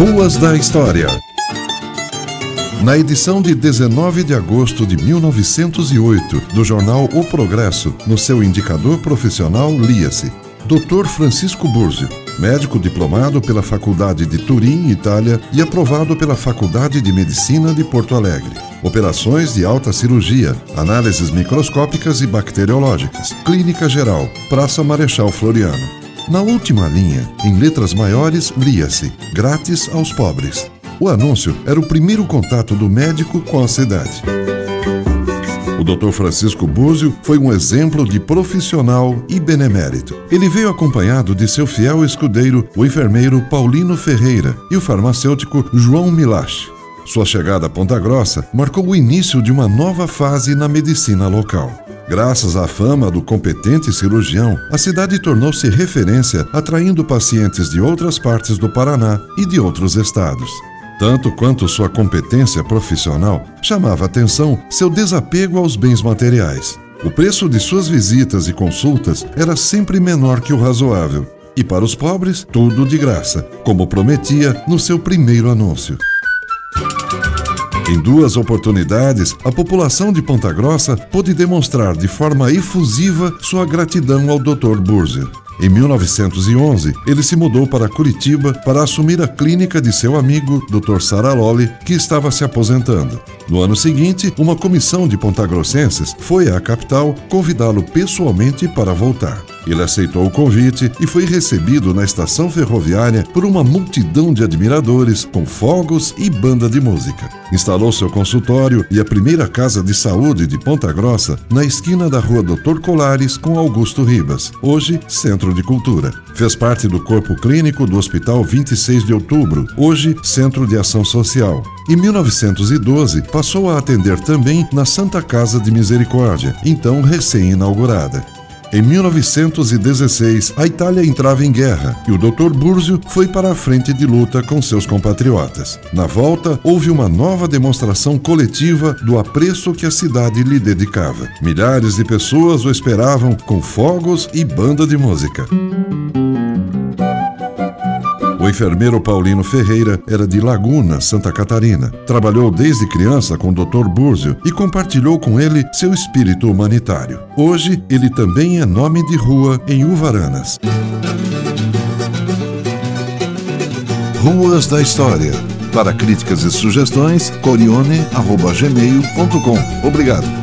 Ruas da História. Na edição de 19 de agosto de 1908 do jornal O Progresso, no seu indicador profissional lia-se Dr. Francisco Burzio, médico diplomado pela Faculdade de Turim, Itália, e aprovado pela Faculdade de Medicina de Porto Alegre. Operações de alta cirurgia, análises microscópicas e bacteriológicas, clínica geral, Praça Marechal Floriano. Na última linha, em letras maiores, lia-se: Grátis aos pobres. O anúncio era o primeiro contato do médico com a cidade. O Dr. Francisco Búzio foi um exemplo de profissional e benemérito. Ele veio acompanhado de seu fiel escudeiro, o enfermeiro Paulino Ferreira, e o farmacêutico João Milache. Sua chegada a Ponta Grossa marcou o início de uma nova fase na medicina local. Graças à fama do competente cirurgião, a cidade tornou-se referência, atraindo pacientes de outras partes do Paraná e de outros estados. Tanto quanto sua competência profissional, chamava atenção seu desapego aos bens materiais. O preço de suas visitas e consultas era sempre menor que o razoável. E para os pobres, tudo de graça, como prometia no seu primeiro anúncio. Em duas oportunidades, a população de Ponta Grossa pôde demonstrar de forma efusiva sua gratidão ao Dr. Burzer. Em 1911, ele se mudou para Curitiba para assumir a clínica de seu amigo, Dr. Saraloli, que estava se aposentando. No ano seguinte, uma comissão de pontagrossenses foi à capital convidá-lo pessoalmente para voltar. Ele aceitou o convite e foi recebido na estação ferroviária por uma multidão de admiradores, com fogos e banda de música. Instalou seu consultório e a primeira casa de saúde de Ponta Grossa na esquina da rua Doutor Colares com Augusto Ribas, hoje Centro de Cultura. Fez parte do corpo clínico do Hospital 26 de Outubro, hoje Centro de Ação Social. Em 1912, passou a atender também na Santa Casa de Misericórdia, então recém-inaugurada. Em 1916, a Itália entrava em guerra e o Dr. Burzio foi para a frente de luta com seus compatriotas. Na volta, houve uma nova demonstração coletiva do apreço que a cidade lhe dedicava. Milhares de pessoas o esperavam com fogos e banda de música. O enfermeiro Paulino Ferreira era de Laguna, Santa Catarina. Trabalhou desde criança com o Dr. Búrzio e compartilhou com ele seu espírito humanitário. Hoje, ele também é nome de rua em Uvaranas. Ruas da História. Para críticas e sugestões, corione.gmail.com. Obrigado.